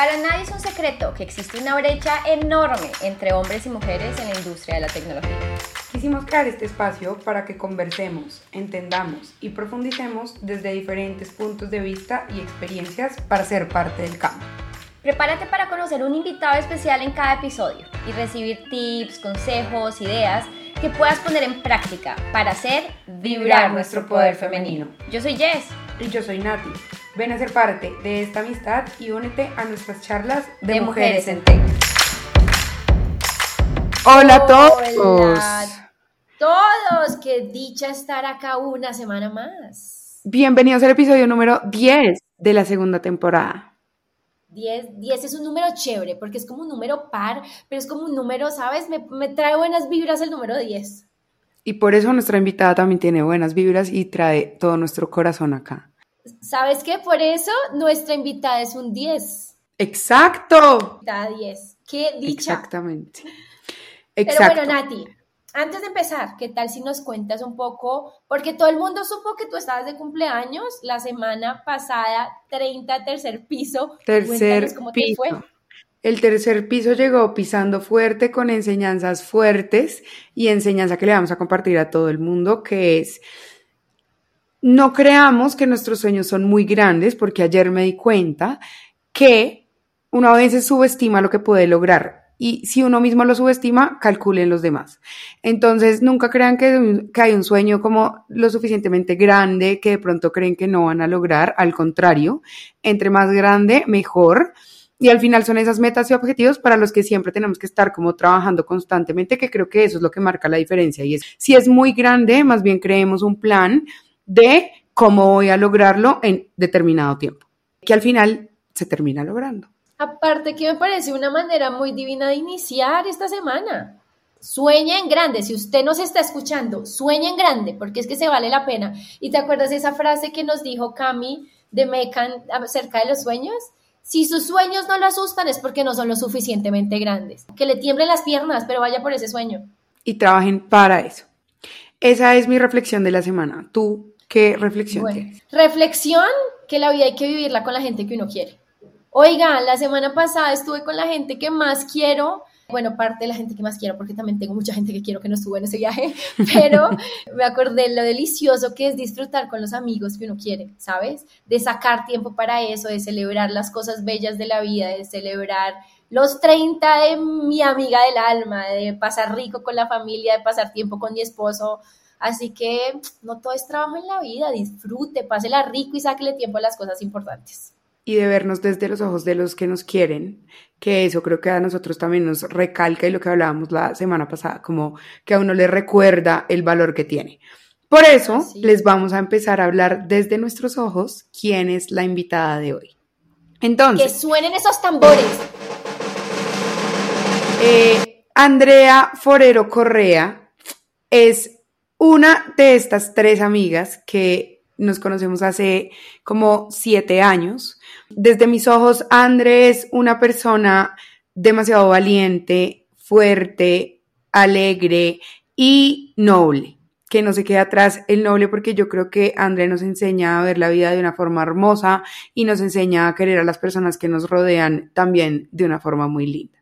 Para nadie es un secreto que existe una brecha enorme entre hombres y mujeres en la industria de la tecnología. Quisimos crear este espacio para que conversemos, entendamos y profundicemos desde diferentes puntos de vista y experiencias para ser parte del campo. Prepárate para conocer un invitado especial en cada episodio y recibir tips, consejos, ideas que puedas poner en práctica para hacer vibrar nuestro poder femenino. Yo soy Jess. Y yo soy Nati. Ven a ser parte de esta amistad y únete a nuestras charlas de, mujeres, en Tech. Hola a todos. Hola todos, qué dicha estar acá una semana más. Bienvenidos al episodio número 10 de la segunda temporada. 10, 10 es un número chévere porque es como un número par, pero es como un número, ¿sabes? Me, me trae buenas vibras el número 10. Y por eso nuestra invitada también tiene buenas vibras y trae todo nuestro corazón acá. ¿Sabes qué? Por eso nuestra invitada es un 10. Exacto. Invitada 10. Qué dicha. Exactamente. Pero bueno, Nati, antes de empezar, ¿qué tal si nos cuentas un poco? Porque todo el mundo supo que tú estabas de cumpleaños la semana pasada, 30, tercer piso. Tercer cómo piso. Te fue. El tercer piso llegó pisando fuerte con enseñanzas fuertes y enseñanza que le vamos a compartir a todo el mundo, que es no creamos que nuestros sueños son muy grandes, porque ayer me di cuenta que uno a veces subestima lo que puede lograr. Y si uno mismo lo subestima, calculen los demás. Entonces, nunca crean que, hay un sueño como lo suficientemente grande que de pronto creen que no van a lograr. Al contrario, entre más grande, mejor. Y al final son esas metas y objetivos para los que siempre tenemos que estar como trabajando constantemente, que creo que eso es lo que marca la diferencia. Y es, si es muy grande, más bien creemos un plan de cómo voy a lograrlo en determinado tiempo, que al final se termina logrando. Aparte que me parece una manera muy divina de iniciar esta semana. Sueña en grande, si usted nos está escuchando, sueña en grande, porque es que se vale la pena. ¿Y te acuerdas de esa frase que nos dijo Cami de Mecan acerca de los sueños? Si sus sueños no lo asustan es porque no son lo suficientemente grandes. Que le tiemblen las piernas, pero vaya por ese sueño. Y trabajen para eso. Esa es mi reflexión de la semana. ¿Tú ¿Qué reflexión Reflexión que la vida hay que vivirla con la gente que uno quiere. Oiga, la semana pasada estuve con la gente que más quiero. Bueno, parte de la gente que más quiero, porque también tengo mucha gente que quiero que no estuvo en ese viaje, pero me acordé lo delicioso que es disfrutar con los amigos que uno quiere, ¿sabes? De sacar tiempo para eso, de celebrar las cosas bellas de la vida, de celebrar los 30 de mi amiga del alma, de pasar rico con la familia, de pasar tiempo con mi esposo, Así que no todo es trabajo en la vida, disfrute, pásela rico y sáquele tiempo a las cosas importantes. Y de vernos desde los ojos de los que nos quieren, que eso creo que a nosotros también nos recalca y lo que hablábamos la semana pasada, como que a uno le recuerda el valor que tiene. Por eso les vamos a empezar a hablar desde nuestros ojos quién es la invitada de hoy. Entonces. Que suenen esos tambores. Eh, Andrea Forero Correa es una de estas tres amigas que nos conocemos hace como siete años. Desde mis ojos, André es una persona demasiado valiente, fuerte, alegre y noble que no se quede atrás el noble porque yo creo que André nos enseña a ver la vida de una forma hermosa y nos enseña a querer a las personas que nos rodean también de una forma muy linda.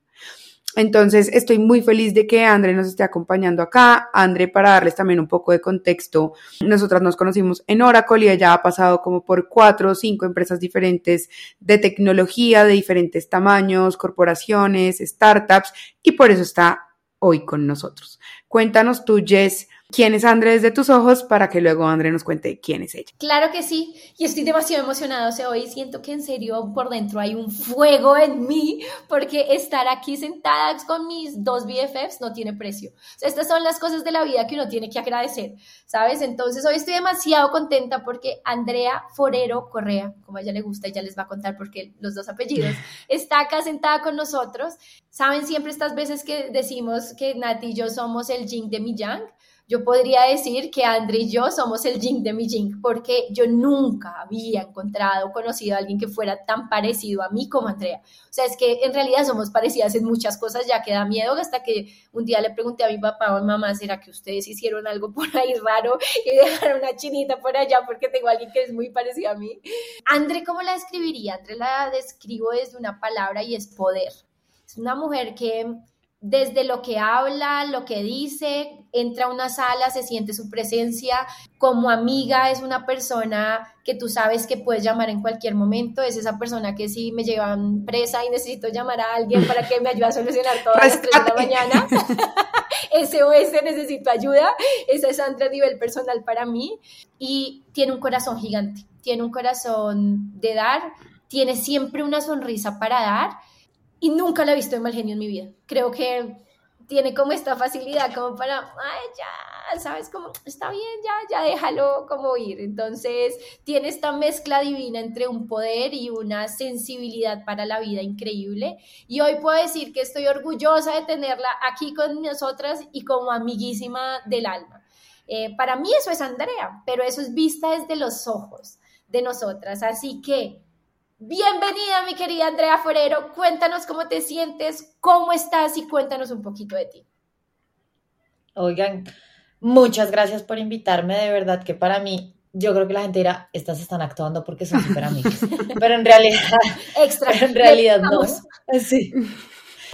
Entonces, estoy muy feliz de que André nos esté acompañando acá. André, para darles también un poco de contexto, nosotras nos conocimos en Oracle y ella ha pasado como por cuatro o cinco empresas diferentes de tecnología, de diferentes tamaños, corporaciones, startups, y por eso está hoy con nosotros. Cuéntanos tú, Jess, quién es André desde tus ojos para que luego André nos cuente quién es ella. Claro que sí, y estoy demasiado emocionada, o sea, hoy siento que en serio por dentro hay un fuego en mí, porque estar aquí sentada con mis dos BFFs no tiene precio. O sea, estas son las cosas de la vida que uno tiene que agradecer, ¿sabes? Entonces hoy estoy demasiado contenta porque Andrea Forero Correa, como a ella le gusta, ella les va a contar porque los dos apellidos, está acá sentada con nosotros. Saben siempre estas veces que decimos que Nati y yo somos el Jing de mi Yang, yo podría decir que André y yo somos el yin de mi yin, porque yo nunca había encontrado, conocido a alguien que fuera tan parecido a mí como Andrea. O sea, es que en realidad somos parecidas en muchas cosas, ya que da miedo, hasta que un día le pregunté a mi papá o mi mamá, ¿será que ustedes hicieron algo por ahí raro y dejaron una chinita por allá porque tengo a alguien que es muy parecido a mí? André, ¿cómo la describiría? André la describo desde una palabra y es poder. Es una mujer que desde lo que habla, lo que dice, entra a una sala, se siente su presencia. Como amiga es una persona que tú sabes que puedes llamar en cualquier momento. Es esa persona que si me llevan presa y necesito llamar a alguien para que me ayude a solucionar todo a las 3 de la mañana. SOS, necesito ayuda. Esa es Andrea a nivel personal para mí. Y tiene un corazón gigante. Tiene un corazón de dar. Tiene siempre una sonrisa para dar y nunca la he visto de mal genio en mi vida. Creo que tiene como esta facilidad como para, ay, ya, sabes, como, está bien, ya, ya déjalo como ir. Entonces, tiene esta mezcla divina entre un poder y una sensibilidad para la vida increíble. Y hoy puedo decir que estoy orgullosa de tenerla aquí con nosotras y como amiguísima del alma. Eh, para mí eso es Andrea, pero eso es vista desde los ojos de nosotras. Así que Bienvenida, mi querida Andrea Forero. Cuéntanos cómo te sientes, cómo estás y cuéntanos un poquito de ti. Oigan, muchas gracias por invitarme. De verdad que para mí, yo creo que la gente dirá, estas están actuando porque son súper amigas. pero en realidad, extra. en realidad no. Sí.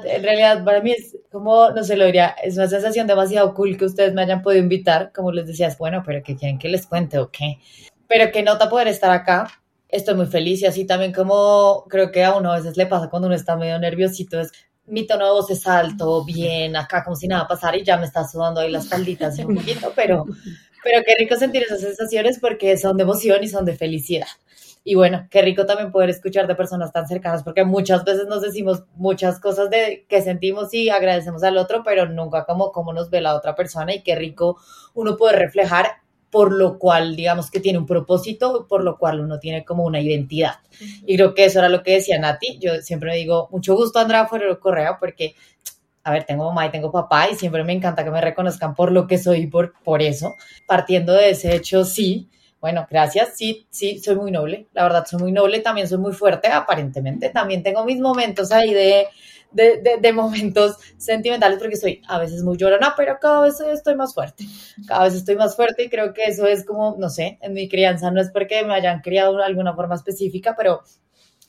En realidad, para mí es como, no sé, lo diría, es una sensación demasiado cool que ustedes me hayan podido invitar. Como les decías, bueno, pero que quieren que les cuente o qué. Pero que nota poder estar acá estoy muy feliz y así también como creo que a uno a veces le pasa cuando uno está medio nerviosito, es mi tono de voz es alto, bien, acá como si nada pasara y ya me está sudando ahí las palditas un poquito, pero, pero qué rico sentir esas sensaciones porque son de emoción y son de felicidad. Y bueno, qué rico también poder escuchar de personas tan cercanas, porque muchas veces nos decimos muchas cosas de que sentimos y agradecemos al otro, pero nunca como cómo nos ve la otra persona y qué rico uno puede reflejar por lo cual, digamos que tiene un propósito, por lo cual uno tiene como una identidad. Y creo que eso era lo que decía Nati. Yo siempre me digo, mucho gusto Andrea Ferrero Correa, porque, a ver, tengo mamá y tengo papá y siempre me encanta que me reconozcan por lo que soy y por, por eso. Partiendo de ese hecho, sí. Bueno, gracias. Sí, sí, soy muy noble. La verdad, soy muy noble. También soy muy fuerte, aparentemente. También tengo mis momentos ahí de de, de, momentos sentimentales porque soy a veces muy llorona, pero cada vez estoy más fuerte. Cada vez estoy más fuerte y creo que eso es como, no sé, en mi crianza no es porque me hayan criado de alguna forma específica, pero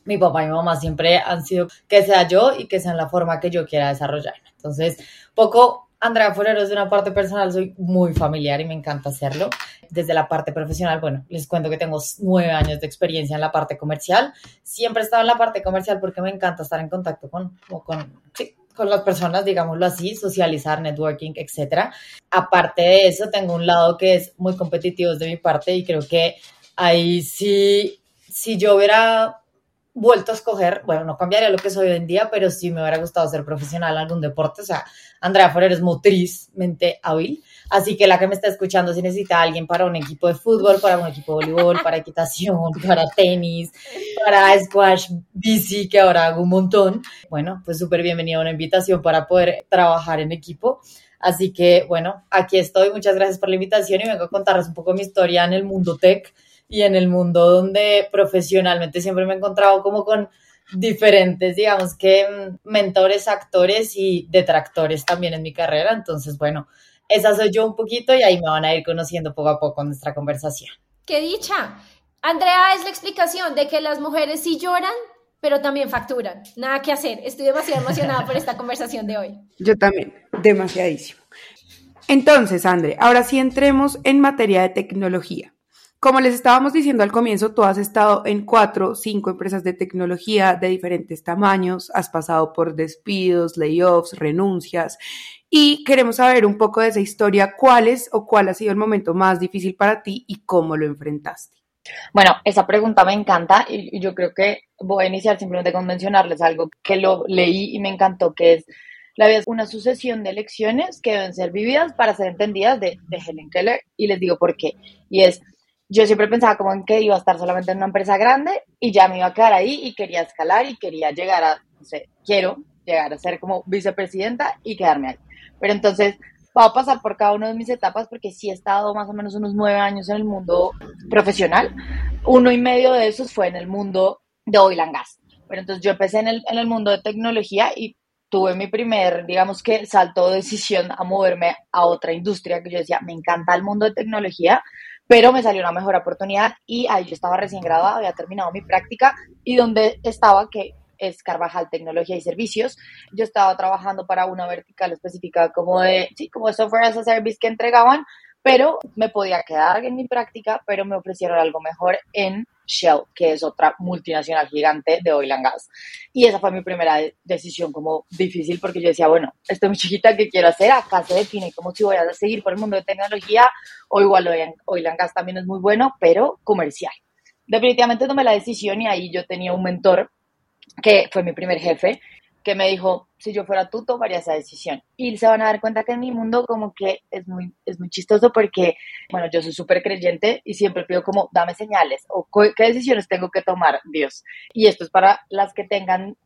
mi papá y mi mamá siempre han sido que sea yo y que sea en la forma que yo quiera desarrollarme. Entonces, poco Andrea Forero de una parte personal soy muy familiar y me encanta hacerlo. Desde la parte profesional, bueno, les cuento que tengo nueve años de experiencia en la parte comercial. Siempre he estado en la parte comercial porque me encanta estar en contacto con, con, con las personas, digámoslo así, socializar, networking, etc. Aparte de eso, tengo un lado que es muy competitivo de mi parte y creo que ahí sí, si yo hubiera vuelto a escoger, bueno, no cambiaría lo que soy hoy en día, pero sí me hubiera gustado ser profesional en algún deporte. O sea, Andrea Ferrer es motrizmente hábil, así que la que me está escuchando, si necesita alguien para un equipo de fútbol, para un equipo de voleibol, para equitación, para tenis, para squash, bici, que ahora hago un montón, bueno, pues súper bienvenida a una invitación para poder trabajar en equipo. Así que, bueno, aquí estoy. Muchas gracias por la invitación y vengo a contarles un poco mi historia en el mundo tech y en el mundo donde profesionalmente siempre me he encontrado como con diferentes, digamos que mm, mentores, actores y detractores también en mi carrera. Entonces, bueno, esa soy yo un poquito y ahí me van a ir conociendo poco a poco nuestra conversación. ¡Qué dicha! Andrea es la explicación de que las mujeres sí lloran, pero también facturan. Nada que hacer. Estoy demasiado emocionada por esta conversación de hoy. Yo también, demasiadísimo. Entonces, Andrea, ahora sí entremos en materia de tecnología. Como les estábamos diciendo al comienzo, tú has estado en cuatro, cinco empresas de tecnología de diferentes tamaños, has pasado por despidos, layoffs, renuncias y queremos saber un poco de esa historia, cuál es o cuál ha sido el momento más difícil para ti y cómo lo enfrentaste. Bueno, esa pregunta me encanta y yo creo que voy a iniciar simplemente con mencionarles algo que lo leí y me encantó, que es la vida es una sucesión de lecciones que deben ser vividas para ser entendidas de, de Helen Keller y les digo por qué. Y es, yo siempre pensaba como en que iba a estar solamente en una empresa grande y ya me iba a quedar ahí y quería escalar y quería llegar a, no sé, quiero llegar a ser como vicepresidenta y quedarme ahí. Pero entonces, voy a pasar por cada una de mis etapas porque sí he estado más o menos unos nueve años en el mundo profesional. Uno y medio de esos fue en el mundo de oil and gas. Pero entonces yo empecé en el, en el mundo de tecnología y tuve mi primer, digamos que, salto de decisión a moverme a otra industria que yo decía, me encanta el mundo de tecnología, pero me salió una mejor oportunidad y ahí yo estaba recién graduada, había terminado mi práctica y donde estaba, que es Carvajal Tecnología y Servicios. Yo estaba trabajando para una vertical específica como de, sí, como de software as a service que entregaban, pero me podía quedar en mi práctica, pero me ofrecieron algo mejor en Shell, que es otra multinacional gigante de oil and gas. Y esa fue mi primera decisión como difícil porque yo decía, bueno, estoy muy chiquita, ¿qué quiero hacer? Acá se define como si voy a seguir por el mundo de tecnología o igual oil and gas también es muy bueno, pero comercial. Definitivamente tomé la decisión y ahí yo tenía un mentor que fue mi primer jefe, que me dijo, si yo fuera tú, tomaría esa decisión. Y se van a dar cuenta que en mi mundo como que es muy, es muy chistoso porque, bueno, yo soy súper creyente y siempre pido como, dame señales o qué decisiones tengo que tomar, Dios. Y esto es para las que tengan,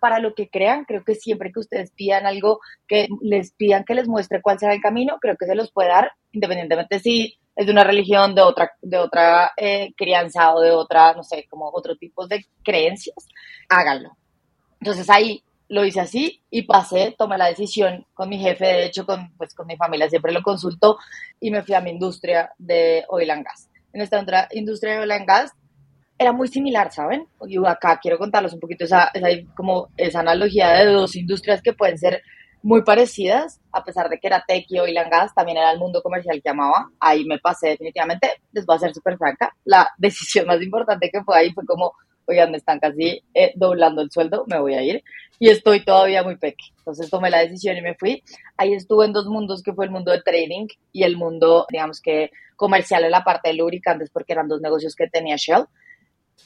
para lo que crean, creo que siempre que ustedes pidan algo, que les pidan que les muestre cuál será el camino, creo que se los puede dar, independientemente si es de una religión, de otra, de otra eh, crianza o de otra, no sé, como otro tipo de creencias, háganlo. Entonces ahí lo hice así y pasé, tomé la decisión con mi jefe, de hecho con, pues, con mi familia siempre lo consulto y me fui a mi industria de oil and gas. En esta otra industria de oil and gas era muy similar, ¿saben? Y acá quiero contarles un poquito esa, esa, como esa analogía de dos industrias que pueden ser muy parecidas, a pesar de que era tech y oil and gas, también era el mundo comercial que amaba. Ahí me pasé definitivamente, les voy a ser súper franca, la decisión más importante que fue ahí fue como oigan, me están casi eh, doblando el sueldo, me voy a ir. Y estoy todavía muy pequeña. Entonces tomé la decisión y me fui. Ahí estuve en dos mundos, que fue el mundo de trading y el mundo, digamos que comercial en la parte de lubricantes, porque eran dos negocios que tenía Shell.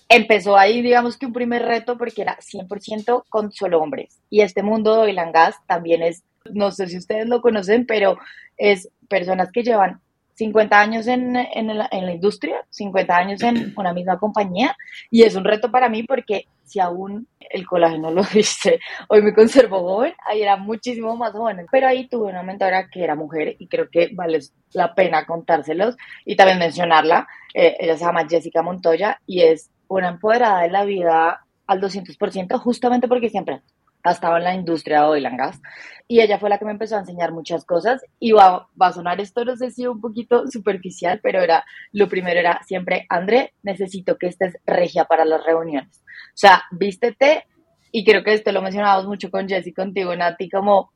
Empezó ahí, digamos que un primer reto, porque era 100% con solo hombres. Y este mundo de oil and gas también es, no sé si ustedes lo conocen, pero es personas que llevan 50 años en, en, la, en, la, industria, 50 años en una misma compañía y es un reto para mí porque si aún el colágeno lo dice, hoy me conservo joven, ahí era muchísimo más joven, pero ahí tuve una mentora que era mujer y creo que vale la pena contárselos y también mencionarla, eh, ella se llama Jessica Montoya y es una empoderada de la vida al 200% justamente porque siempre estaba en la industria de oil and gas y ella fue la que me empezó a enseñar muchas cosas y va, va a sonar esto, no sé si un poquito superficial, pero era, lo primero era siempre, André, necesito que estés regia para las reuniones. O sea, vístete y creo que esto lo mencionamos mucho con Jessy, contigo, Nati, como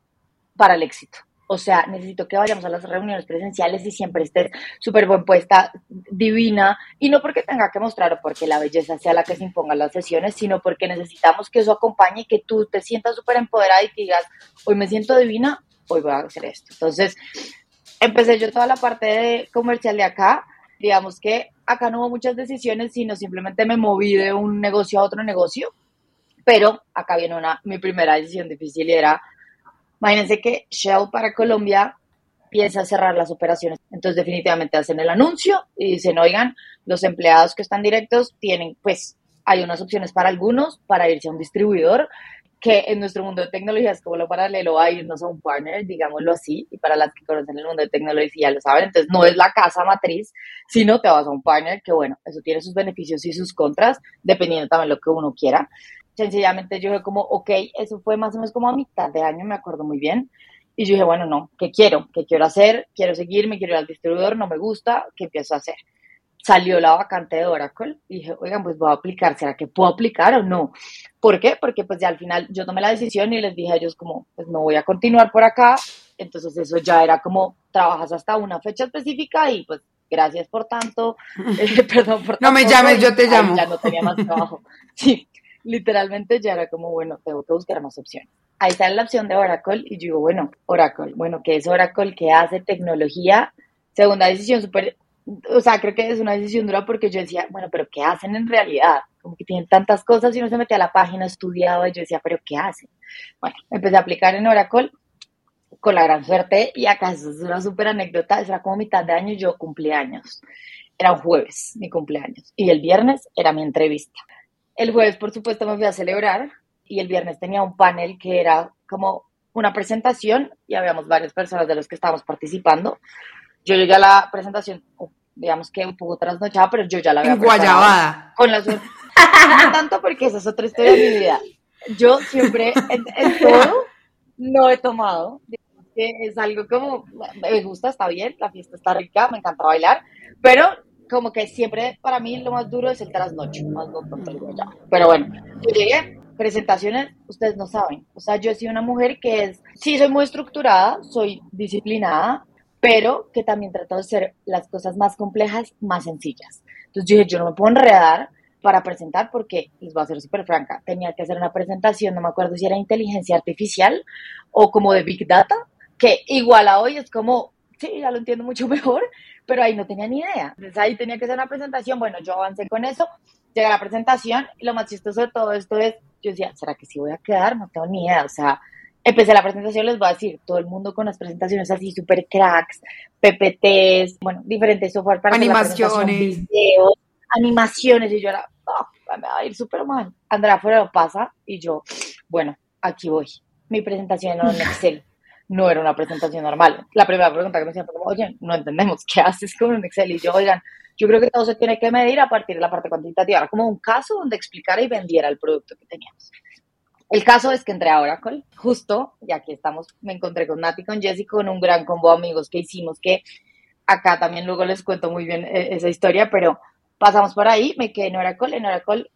para el éxito. O sea, necesito que vayamos a las reuniones presenciales y siempre estés súper buen puesta, divina, y no porque tenga que mostrar o porque la belleza sea la que se imponga las sesiones, sino porque necesitamos que eso acompañe y que tú te sientas súper empoderada y que digas, hoy me siento divina, hoy voy a hacer esto. Entonces, empecé yo toda la parte de comercial de acá, digamos que acá no hubo muchas decisiones, sino simplemente me moví de un negocio a otro negocio, pero acá viene una, mi primera decisión difícil y era Imagínense que Shell para Colombia piensa cerrar las operaciones. Entonces definitivamente hacen el anuncio y dicen, oigan, los empleados que están directos tienen, pues hay unas opciones para algunos para irse a un distribuidor que en nuestro mundo de tecnología es como lo paralelo a irnos a un partner, digámoslo así, y para las que conocen el mundo de tecnología lo saben, entonces no es la casa matriz, sino te vas a un partner que bueno, eso tiene sus beneficios y sus contras, dependiendo también lo que uno quiera sencillamente yo dije como, ok, eso fue más o menos como a mitad de año, me acuerdo muy bien. Y yo dije, bueno, no, ¿qué quiero? ¿Qué quiero hacer? Quiero seguirme, quiero ir al distribuidor, no me gusta, ¿qué empiezo a hacer? Salió la vacante de Oracle y dije, oigan, pues voy a aplicar, ¿será que puedo aplicar o no? ¿Por qué? Porque pues ya al final yo tomé la decisión y les dije a ellos como, pues no voy a continuar por acá. Entonces eso ya era como, trabajas hasta una fecha específica y pues gracias por tanto, eh, perdón por tanto. No me llames, yo te llamo. ya no tenía más trabajo. Sí, literalmente ya era como, bueno, tengo que buscar más opciones. Ahí está la opción de Oracle y yo digo, bueno, Oracle, bueno, ¿qué es Oracle? ¿Qué hace tecnología? Segunda decisión súper, o sea, creo que es una decisión dura porque yo decía, bueno, pero ¿qué hacen en realidad? Como que tienen tantas cosas y uno se metía a la página, estudiaba y yo decía, pero ¿qué hacen? Bueno, empecé a aplicar en Oracle con la gran suerte y acá es una súper anécdota, era como mitad de año y yo cumpleaños. Era un jueves mi cumpleaños y el viernes era mi entrevista. El jueves, por supuesto, me fui a celebrar y el viernes tenía un panel que era como una presentación y habíamos varias personas de los que estábamos participando. Yo llegué a la presentación, digamos que un poco trasnochada, pero yo ya la había Guayabada. Con la No tanto porque esa es otra historia de mi vida. Yo siempre, en, todo, no he tomado. Es algo como, me gusta, está bien, la fiesta está rica, me encanta bailar, pero como que siempre para mí lo más duro es el trasnocho, más no tanto el Pero bueno, yo llegué, presentaciones, ustedes no saben. O sea, yo he sido una mujer que es, sí, soy muy estructurada, soy disciplinada, pero que también trato de hacer las cosas más complejas más sencillas. Entonces dije, yo no me puedo enredar para presentar porque, les voy a ser súper franca, tenía que hacer una presentación, no me acuerdo si era inteligencia artificial o como de Big Data, que igual a hoy es como, sí, ya lo entiendo mucho mejor, pero ahí no tenía ni idea. Entonces ahí tenía que hacer una presentación, bueno, yo avancé con eso, llegué a la presentación y lo más chistoso de todo esto es, yo decía, ¿será que sí voy a quedar? No tengo ni idea, o sea, empecé la presentación, les voy a decir, todo el mundo con las presentaciones así, super cracks, PPTs, bueno, diferentes software para animaciones, videos, animaciones, y yo era, oh, me va a ir súper mal. Andrea fuera lo pasa y yo, bueno, aquí voy. Mi presentación era en Excel, no era una presentación normal. La primera pregunta que me hacían fue como, oye, no entendemos, ¿qué haces con un Excel? Y yo, oigan, yo creo que todo se tiene que medir a partir de la parte cuantitativa, era como un caso donde explicara y vendiera el producto que teníamos. El caso es que entré a Oracle, justo, y aquí estamos, me encontré con Nati, con Jessy, con un gran combo de amigos que hicimos, que acá también luego les cuento muy bien eh, esa historia, pero pasamos por ahí, me quedé en Oracle, en Oracle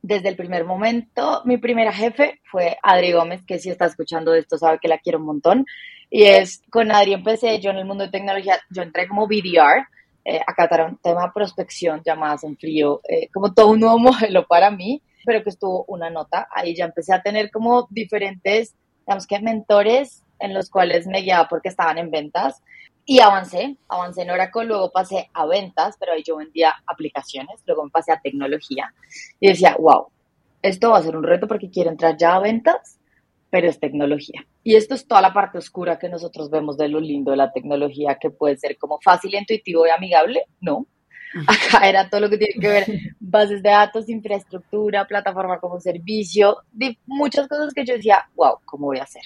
desde el primer momento, mi primera jefe fue Adri Gómez, que si está escuchando esto sabe que la quiero un montón. Y es con Adri empecé yo en el mundo de tecnología, yo entré como BDR, eh, un tema prospección, llamadas en frío, eh, como todo un nuevo modelo para mí pero que estuvo una nota. Ahí ya empecé a tener como diferentes, digamos que mentores en los cuales me guiaba porque estaban en ventas. Y avancé, avancé en Oracle, luego pasé a ventas, pero ahí yo vendía aplicaciones, luego me pasé a tecnología. Y decía, wow, esto va a ser un reto porque quiero entrar ya a ventas, pero es tecnología. Y esto es toda la parte oscura que nosotros vemos de lo lindo de la tecnología, que puede ser como fácil, intuitivo y amigable, no, Acá era todo lo que tiene que ver bases de datos, infraestructura, plataforma como servicio, muchas cosas que yo decía, wow, ¿cómo voy a hacer?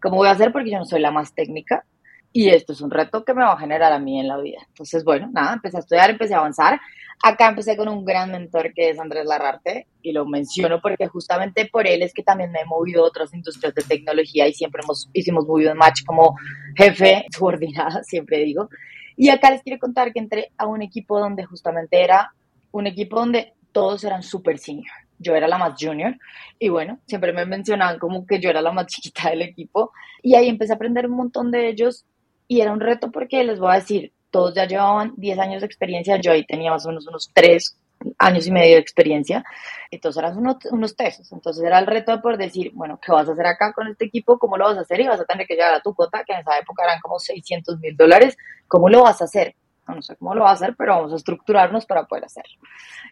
¿Cómo voy a hacer? Porque yo no soy la más técnica y esto es un reto que me va a generar a mí en la vida. Entonces, bueno, nada, empecé a estudiar, empecé a avanzar. Acá empecé con un gran mentor que es Andrés Larrarte y lo menciono porque justamente por él es que también me he movido a otras industrias de tecnología y siempre hemos, hicimos muy buen match como jefe subordinada, siempre digo. Y acá les quiero contar que entré a un equipo donde justamente era un equipo donde todos eran súper senior. Yo era la más junior y bueno, siempre me mencionaban como que yo era la más chiquita del equipo y ahí empecé a aprender un montón de ellos y era un reto porque les voy a decir, todos ya llevaban 10 años de experiencia, yo ahí tenía más o menos unos 3, años y medio de experiencia, entonces eran unos, unos tesos, entonces era el reto poder decir, bueno, ¿qué vas a hacer acá con este equipo? ¿Cómo lo vas a hacer? Y vas a tener que llegar a tu cuota, que en esa época eran como 600 mil dólares, ¿cómo lo vas a hacer? No, sé cómo lo vas a hacer, pero vamos a estructurarnos para poder hacerlo.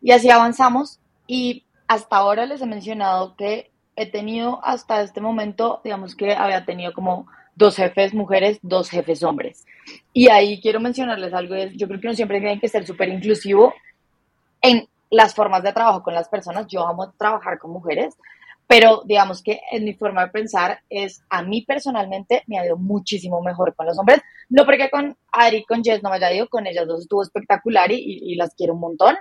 Y así avanzamos y hasta ahora les he mencionado que he tenido hasta este momento, digamos que había tenido como dos jefes mujeres, dos jefes hombres. Y ahí quiero mencionarles algo, yo creo que uno siempre tiene que ser súper inclusivo en las formas de trabajo con las personas. Yo amo trabajar con mujeres, pero digamos que en mi forma de pensar es, a mí personalmente me ha ido muchísimo mejor con los hombres. No porque con Ari, con Jess no me haya ido, con ellas dos estuvo espectacular y, y, las quiero un montón,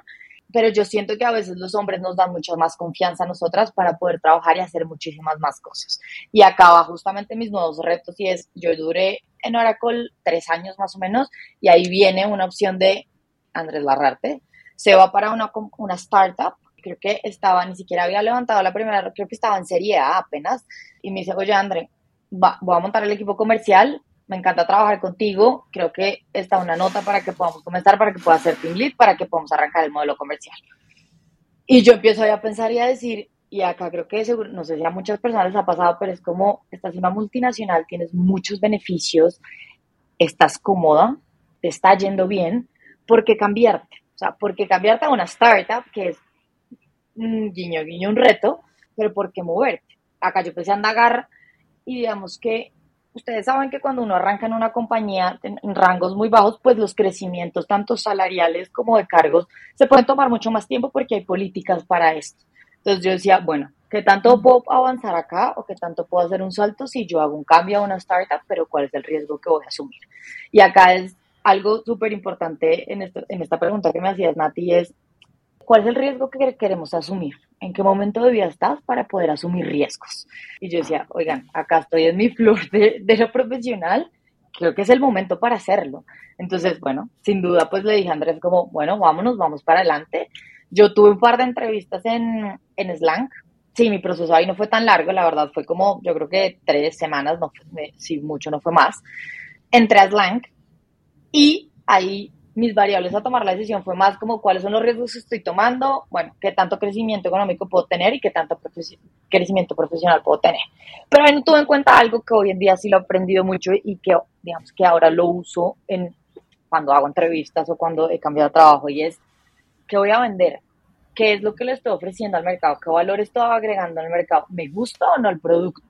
pero yo siento que a veces los hombres nos dan mucha más confianza a nosotras para poder trabajar y hacer muchísimas más cosas. Y acaba justamente mis nuevos retos y es, yo duré en Oracle tres años más o menos y ahí viene una opción de Andrés Larrarte, se va para una, una startup, creo que estaba, ni siquiera había levantado la primera, creo que estaba en Serie A apenas, y me dice, oye André, voy a montar el equipo comercial, me encanta trabajar contigo, creo que está una nota para que podamos comenzar, para que pueda ser team lead, para que podamos arrancar el modelo comercial. Y yo empiezo a pensar y a decir, y acá creo que seguro, no sé si a muchas personas les ha pasado, pero es como, estás en una multinacional, tienes muchos beneficios, estás cómoda, te está yendo bien, ¿por qué cambiarte? O sea, porque cambiarte a una startup, que es un guiño, guiño, un reto, pero ¿por qué moverte? Acá yo empecé a indagar y digamos que ustedes saben que cuando uno arranca en una compañía en, rangos muy bajos, pues los crecimientos, tanto salariales como de cargos, se pueden tomar mucho más tiempo porque hay políticas para esto. Entonces yo decía, bueno, ¿qué tanto puedo avanzar acá o qué tanto puedo hacer un salto si yo hago un cambio a una startup, pero cuál es el riesgo que voy a asumir? Y acá es algo súper importante en, en esta pregunta que me hacías, Nati, es ¿cuál es el riesgo que queremos asumir? ¿En qué momento de vida estás para poder asumir riesgos? Y yo decía, oigan, acá estoy en mi flor de, de lo profesional, creo que es el momento para hacerlo. Entonces, bueno, sin duda, pues le dije a Andrés como, bueno, vámonos, vamos para adelante. Yo tuve un par de entrevistas en, en Slang. Sí, mi proceso ahí no fue tan largo, la verdad, fue como, yo creo que tres semanas, no fue, mucho no fue más. Entré a Slang y ahí mis variables a tomar la decisión fue más como cuáles son los riesgos que estoy tomando, bueno, qué tanto crecimiento económico puedo tener y qué tanto crecimiento profesional puedo tener. Pero no tuve en cuenta algo que hoy en día sí lo he aprendido mucho y que, digamos, que ahora lo uso en cuando hago entrevistas o cuando he cambiado de trabajo y es, ¿qué voy a vender? ¿Qué es lo que le estoy ofreciendo al mercado? ¿Qué valor estoy agregando al mercado? ¿Me gusta o no el producto?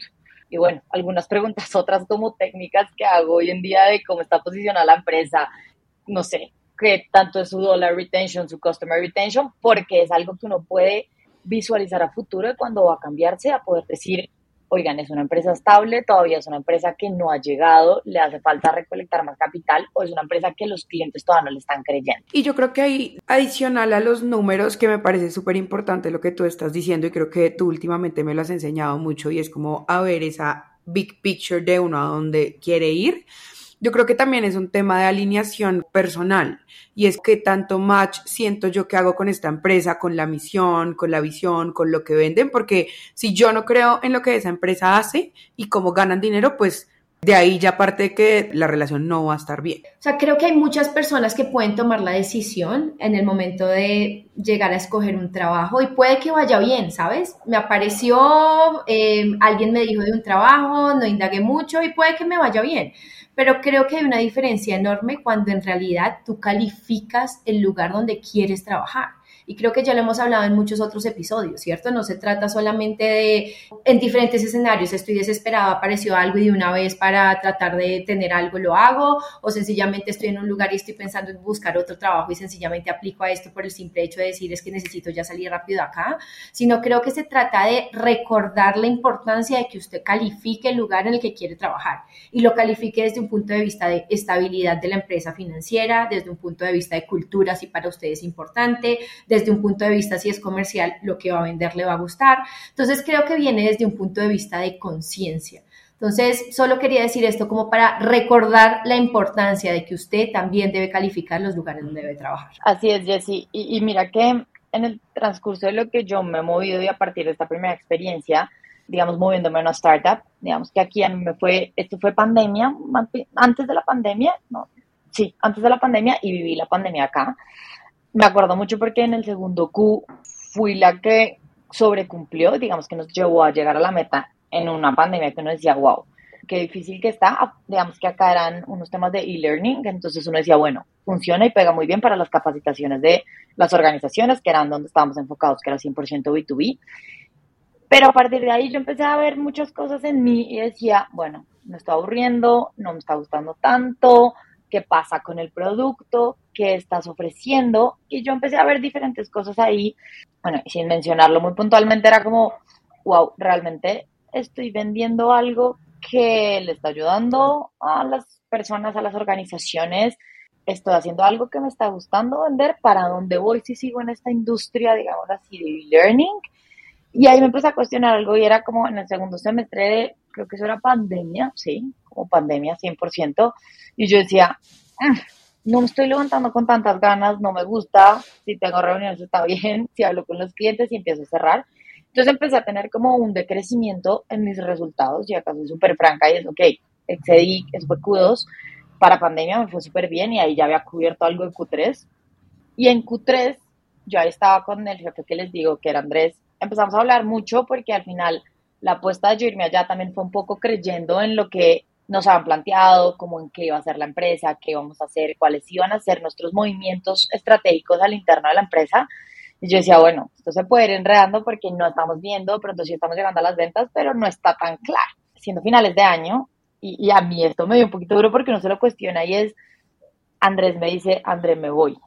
Y bueno, algunas preguntas, otras como técnicas que hago hoy en día de cómo está posicionada la empresa, no sé, qué tanto es su dollar retention, su customer retention, porque es algo que uno puede visualizar a futuro cuando va a cambiarse, a poder decir, oigan, es una empresa estable, todavía es una empresa que no ha llegado, le hace falta recolectar más capital o es una empresa que los clientes todavía no le están creyendo. Y yo creo que hay adicional a los números que me parece súper importante lo que tú estás diciendo y creo que tú últimamente me lo has enseñado mucho y es como a ver esa big picture de uno a dónde quiere ir yo creo que también es un tema de alineación personal y es que tanto match siento yo que hago con esta empresa, con la misión, con la visión, con lo que venden, porque si yo no creo en lo que esa empresa hace y cómo ganan dinero, pues de ahí ya parte que la relación no va a estar bien. O sea, creo que hay muchas personas que pueden tomar la decisión en el momento de llegar a escoger un trabajo y puede que vaya bien, ¿sabes? Me apareció, eh, alguien me dijo de un trabajo, no indagué mucho y puede que me vaya bien. Pero creo que hay una diferencia enorme cuando en realidad tú calificas el lugar donde quieres trabajar. Y creo que ya lo hemos hablado en muchos otros episodios, ¿cierto? No se trata solamente de, en diferentes escenarios, estoy desesperado, apareció algo y de una vez para tratar de tener algo lo hago, o sencillamente estoy en un lugar y estoy pensando en buscar otro trabajo y sencillamente aplico a esto por el simple hecho de decir es que necesito ya salir rápido acá, sino creo que se trata de recordar la importancia de que usted califique el lugar en el que quiere trabajar y lo califique desde un punto de vista de estabilidad de la empresa financiera, desde un punto de vista de cultura, si para usted es importante, desde un punto de vista si es comercial, lo que va a vender le va a gustar. Entonces creo que viene desde un punto de vista de conciencia. Entonces, solo quería decir esto como para recordar la importancia de que usted también debe calificar los lugares donde debe trabajar. Así es, Jessy. Y, y mira que en el transcurso de lo que yo me he movido y a partir de esta primera experiencia, digamos, moviéndome a una startup, digamos que aquí a mí me fue, esto fue pandemia, antes de la pandemia, no, sí, antes de la pandemia y viví la pandemia acá me acuerdo mucho porque en el segundo Q fui la que sobrecumplió, digamos que nos llevó a llegar a la meta en una pandemia que uno decía, wow, qué difícil que está. Digamos que acá eran unos temas de e-learning, entonces uno decía, bueno, funciona y pega muy bien para las capacitaciones de las organizaciones, que eran donde estábamos enfocados, que era 100% B2B. Pero a partir de ahí yo empecé a ver muchas cosas en mí y decía, bueno, me está aburriendo, no me está gustando tanto, qué pasa con el producto, qué estás ofreciendo. Y yo empecé a ver diferentes cosas ahí. Bueno, sin mencionarlo muy puntualmente, era como, wow, realmente estoy vendiendo algo que le está ayudando a las personas, a las organizaciones. Estoy haciendo algo que me está gustando vender. ¿Para dónde voy si sigo en esta industria, digamos así, de e-learning? Y ahí me empecé a cuestionar algo y era como en el segundo semestre de, creo que eso era pandemia, sí, como pandemia 100%. Y yo decía, mm, no me estoy levantando con tantas ganas, no me gusta, si tengo reuniones está bien, si hablo con los clientes y empiezo a cerrar. Entonces empecé a tener como un decrecimiento en mis resultados y acá soy súper franca y es, ok, excedí, eso fue Q2, para pandemia me fue súper bien y ahí ya había cubierto algo de Q3. Y en Q3 yo ahí estaba con el jefe que les digo, que era Andrés, empezamos a hablar mucho porque al final la apuesta de yo irme allá también fue un poco creyendo en lo que nos habían planteado, como en qué iba a ser la empresa, qué íbamos a hacer, cuáles iban a ser nuestros movimientos estratégicos al interno de la empresa. Y yo decía, bueno, esto se puede ir enredando porque no estamos viendo, pronto sí estamos llegando a las ventas, pero no está tan claro. Siendo finales de año, y, y a mí esto me dio un poquito duro porque no se lo cuestiona y es, Andrés me dice, Andrés, me voy.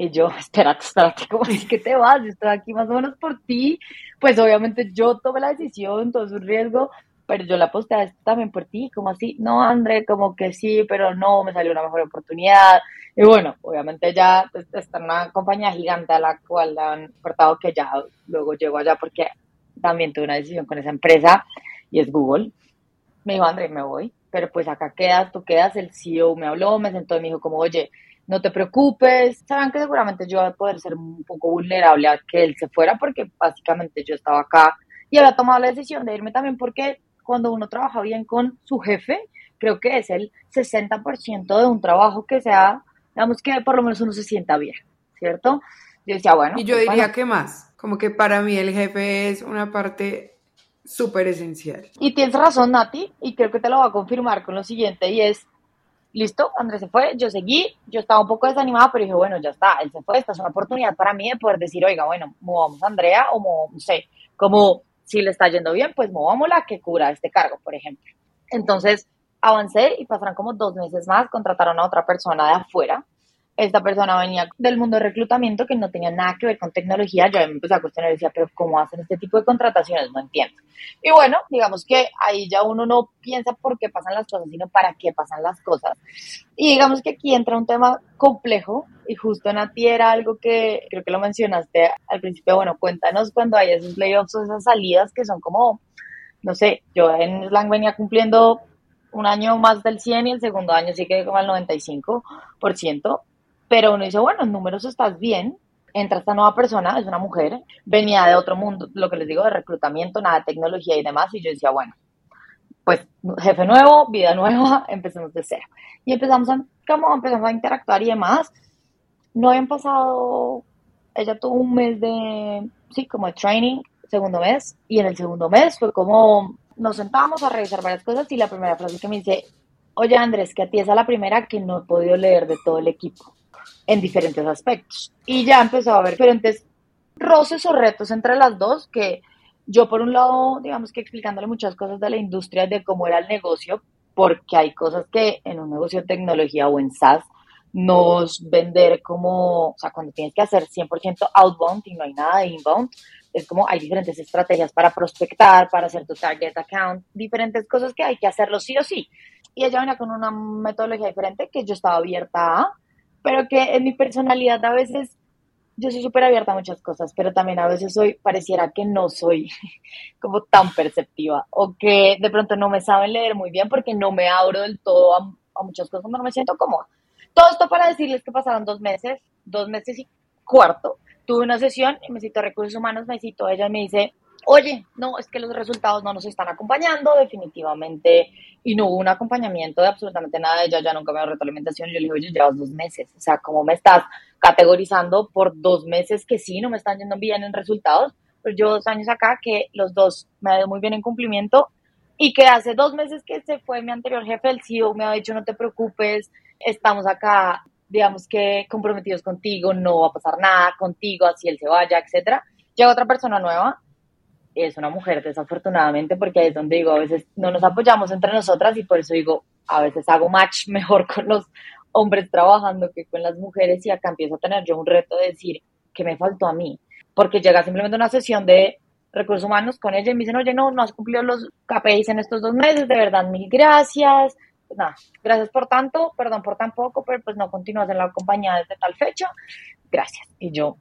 Y yo, espérate, espérate, ¿cómo es que te vas? Yo estoy aquí más o menos por ti. Pues obviamente yo tomé la decisión, todo es un riesgo, pero yo la aposté también por ti, como así, no, André, como que sí, pero no, me salió una mejor oportunidad. Y bueno, obviamente ya pues, está una compañía gigante a la cual han cortado que ya luego llego allá porque también tuve una decisión con esa empresa y es Google. Me dijo, André, me voy, pero pues acá quedas, tú quedas, el CEO me habló, me sentó y me dijo como, oye, no te preocupes, saben que seguramente yo voy a poder ser un poco vulnerable a que él se fuera porque básicamente yo estaba acá y había tomado la decisión de irme también porque cuando uno trabaja bien con su jefe, creo que es el 60% de un trabajo que sea, digamos que por lo menos uno se sienta bien, ¿cierto? Yo decía, bueno. Y yo pues diría que más, como que para mí el jefe es una parte súper esencial. Y tienes razón, Nati, y creo que te lo va a confirmar con lo siguiente, y es, listo, Andrés se fue, yo seguí, yo estaba un poco desanimada, pero dije, bueno, ya está, él se fue, esta es una oportunidad para mí de poder decir, oiga, bueno, movamos a Andrea, o no sé, como si le está yendo bien, pues movámosla que cura este cargo, por ejemplo. Entonces, avancé y pasaron como dos meses más, contrataron a otra persona de afuera, esta persona venía del mundo de reclutamiento que no tenía nada que ver con tecnología. Yo me empecé a cuestionar y decía, pero ¿cómo hacen este tipo de contrataciones? No entiendo. Y bueno, digamos que ahí ya uno no piensa por qué pasan las cosas, sino para qué pasan las cosas. Y digamos que aquí entra un tema complejo y justo Nati era algo que creo que lo mencionaste al principio. Bueno, cuéntanos cuando hay esos layoffs o esas salidas que son como, no sé, yo en Slang venía cumpliendo un año más del 100 y el segundo año sí que como al 95%, pero uno dice, bueno, en números estás bien, entra esta nueva persona, es una mujer, venía de otro mundo, lo que les digo, de reclutamiento, nada de tecnología y demás, y yo decía, bueno, pues jefe nuevo, vida nueva, empecemos de cero. Y empezamos a, empezamos a interactuar y demás. No habían pasado, ella tuvo un mes de, sí, como de training, segundo mes, y en el segundo mes fue como, nos sentábamos a revisar varias cosas y la primera frase que me dice, oye Andrés, que a ti es la primera que no he podido leer de todo el equipo en diferentes aspectos. Y ya empezó a haber diferentes roces o retos entre las dos que yo por un lado, digamos que explicándole muchas cosas de la industria, de cómo era el negocio, porque hay cosas que en un negocio de tecnología o en SaaS nos vender como, o sea, cuando tienes que hacer 100% outbound y no hay nada de inbound, es como hay diferentes estrategias para prospectar, para hacer tu target account, diferentes cosas que hay que hacerlo sí o sí. Y ella venía con una metodología diferente que yo estaba abierta a, pero que en mi personalidad a veces yo soy súper abierta a muchas cosas, pero también a veces soy, pareciera que no soy como tan perceptiva o que de pronto no me saben leer muy bien porque no me abro del todo a, muchas cosas no me siento cómoda. Todo esto para decirles que pasaron dos meses, dos meses y cuarto. Tuve una sesión y me citó recursos humanos, me citó ella y me dice, oye, no, es que los resultados no nos están acompañando definitivamente y no hubo un acompañamiento de absolutamente nada, ella ya nunca me dio retroalimentación, yo le dije, oye, llevas dos meses, o sea, ¿cómo me estás categorizando por dos meses que sí, no me están yendo bien en resultados? Pues yo dos años acá que los dos me ha ido muy bien en cumplimiento y que hace dos meses que se fue mi anterior jefe, el CEO, me ha dicho, no te preocupes, estamos acá, digamos que comprometidos contigo, no va a pasar nada contigo, así él se vaya, etcétera. Llega otra persona nueva es una mujer, desafortunadamente, porque ahí es donde digo, a veces no nos apoyamos entre nosotras y por eso digo, a veces hago match mejor con los hombres trabajando que con las mujeres y acá empiezo a tener yo un reto de decir, ¿qué me faltó a mí? Porque llega simplemente una sesión de recursos humanos con ella y me dicen, oye, no, no has cumplido los KPIs en estos dos meses, de verdad, mil gracias. Pues nada, gracias por tanto, perdón por tan poco, pero pues no continúas en la compañía desde tal fecha. Gracias. Y yo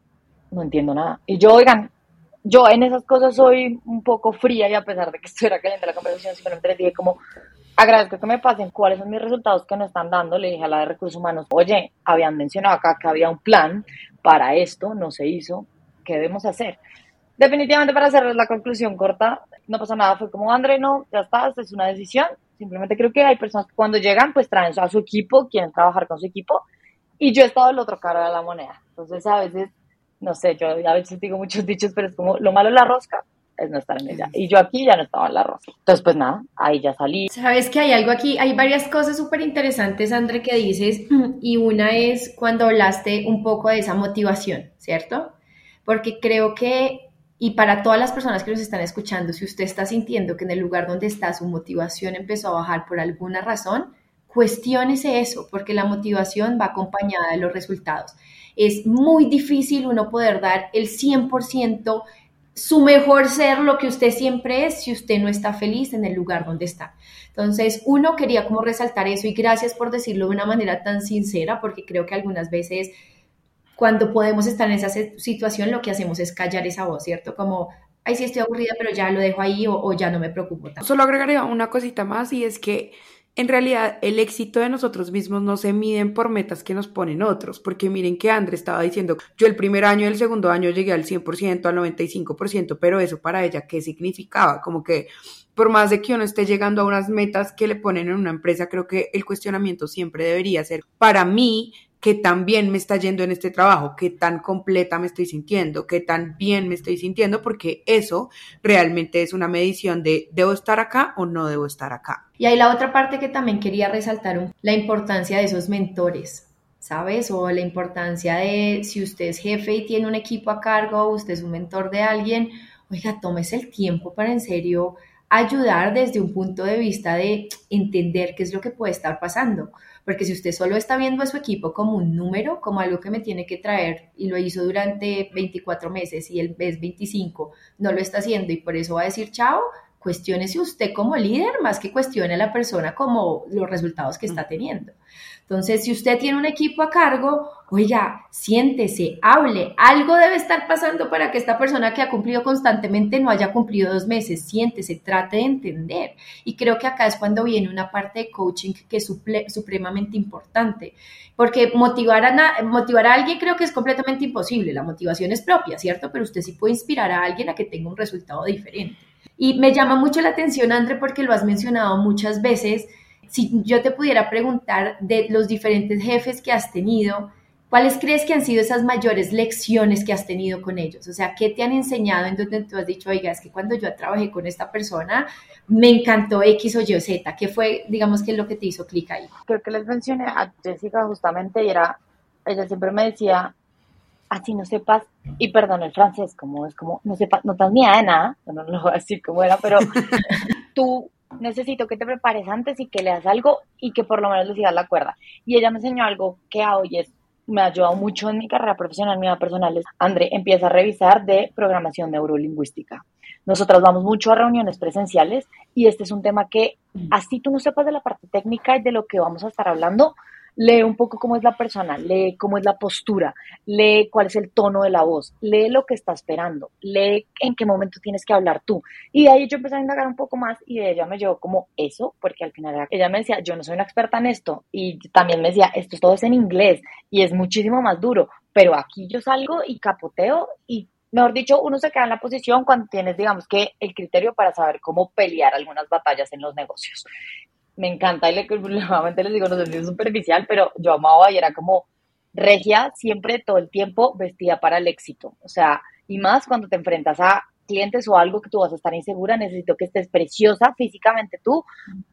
no entiendo nada. Y yo, oigan, yo en esas cosas soy un poco fría y a pesar de que estuviera caliente la conversación, simplemente les dije como, agradezco que me pasen cuáles son mis resultados que no están dando. Le dije a la de recursos humanos, oye, habían mencionado acá que había un plan para esto, no se hizo, ¿qué debemos hacer? Definitivamente para hacerles la conclusión corta, no pasa nada, fue como, André, no, ya está, esta es una decisión. Simplemente creo que hay personas que cuando llegan, pues traen a su equipo, quieren trabajar con su equipo, y yo he estado del otro cara de la moneda. Entonces, a veces no sé, yo a veces digo muchos dichos, pero es como lo malo de la rosca es no estar en ella. Y yo aquí ya no estaba en la rosca. Entonces, pues nada, ahí ya salí. Sabes que hay algo aquí, hay varias cosas súper interesantes, André, que dices, y una es cuando hablaste un poco de esa motivación, ¿cierto? Porque creo que, y para todas las personas que nos están escuchando, si usted está sintiendo que en el lugar donde está su motivación empezó a bajar por alguna razón, cuestiónese eso, porque la motivación va acompañada de los resultados. Es muy difícil uno poder dar el 100% su mejor ser, lo que usted siempre es, si usted no está feliz en el lugar donde está. Entonces, uno quería como resaltar eso y gracias por decirlo de una manera tan sincera, porque creo que algunas veces cuando podemos estar en esa situación, lo que hacemos es callar esa voz, ¿cierto? Como, ay, sí estoy aburrida, pero ya lo dejo ahí o, ya no me preocupo tanto. Solo agregaría una cosita más y es que en realidad el éxito de nosotros mismos no se miden por metas que nos ponen otros, porque miren que André estaba diciendo, yo el primer año y el segundo año llegué al 100%, al 95%, pero eso para ella, ¿qué significaba? Como que por más de que uno esté llegando a unas metas que le ponen en una empresa, creo que el cuestionamiento siempre debería ser, para mí, qué tan bien me está yendo en este trabajo, qué tan completa me estoy sintiendo, qué tan bien me estoy sintiendo, porque eso realmente es una medición de debo estar acá o no debo estar acá. Y hay la otra parte que también quería resaltar, la importancia de esos mentores. ¿Sabes? O la importancia de si usted es jefe y tiene un equipo a cargo, usted es un mentor de alguien, oiga, tómese el tiempo para en serio ayudar desde un punto de vista de entender qué es lo que puede estar pasando porque si usted solo está viendo a su equipo como un número, como algo que me tiene que traer y lo hizo durante 24 meses y el mes 25 no lo está haciendo y por eso va a decir chao, cuestiónese usted como líder más que cuestione a la persona como los resultados que está teniendo. Entonces, si usted tiene un equipo a cargo, oiga, siéntese, hable, algo debe estar pasando para que esta persona que ha cumplido constantemente no haya cumplido dos meses, siéntese, trate de entender. Y creo que acá es cuando viene una parte de coaching que es supremamente importante, porque motivar a, motivar a alguien creo que es completamente imposible, la motivación es propia, ¿cierto? Pero usted sí puede inspirar a alguien a que tenga un resultado diferente. Y me llama mucho la atención, André, porque lo has mencionado muchas veces si yo te pudiera preguntar de los diferentes jefes que has tenido, ¿cuáles crees que han sido esas mayores lecciones que has tenido con ellos? O sea, ¿qué te han enseñado en donde tú has dicho, oiga, es que cuando yo trabajé con esta persona, me encantó X o Y Z? ¿Qué fue, digamos, qué es lo que te hizo clic ahí? Creo que les mencioné a Jessica justamente y era, ella siempre me decía, así no sepas, y perdón el francés, como es como, no sepas, no estás ni de nada, no, no lo voy a decir como era, pero tú necesito que te prepares antes y que leas algo y que por lo menos le sigas la cuerda. Y ella me enseñó algo que a hoy es, me ha ayudado mucho en mi carrera profesional, mi vida personal, es, André, empieza a revisar de programación neurolingüística. Nosotras vamos mucho a reuniones presenciales y este es un tema que, así tú no sepas de la parte técnica y de lo que vamos a estar hablando, lee un poco cómo es la persona, lee cómo es la postura, lee cuál es el tono de la voz, lee lo que está esperando, lee en qué momento tienes que hablar tú. Y de ahí yo empecé a indagar un poco más y ella me llevó como eso, porque al final ella me decía, yo no soy una experta en esto y también me decía, esto todo es en inglés y es muchísimo más duro, pero aquí yo salgo y capoteo y mejor dicho, uno se queda en la posición cuando tienes, digamos que, el criterio para saber cómo pelear algunas batallas en los negocios me encanta y le, nuevamente les digo, no sé si es superficial, pero yo amaba y era como regia siempre, todo el tiempo vestida para el éxito. O sea, y más cuando te enfrentas a clientes o algo que tú vas a estar insegura, necesito que estés preciosa físicamente tú